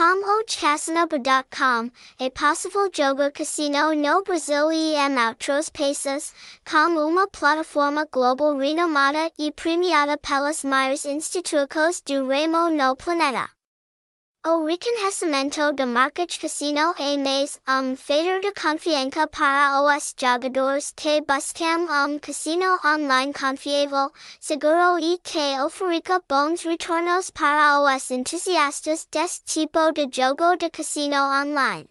como casinoba.com, é possível jogar casino no Brasil e em outros países, com uma plataforma global renomada e premiada pelas maiores instituições do ramo no planeta. O reconhecimento de market casino é mais um fator de confiança para os jogadores que buscam um casino online confiável, seguro e que ofereça bons retornos para os entusiastas desse tipo de jogo de casino online.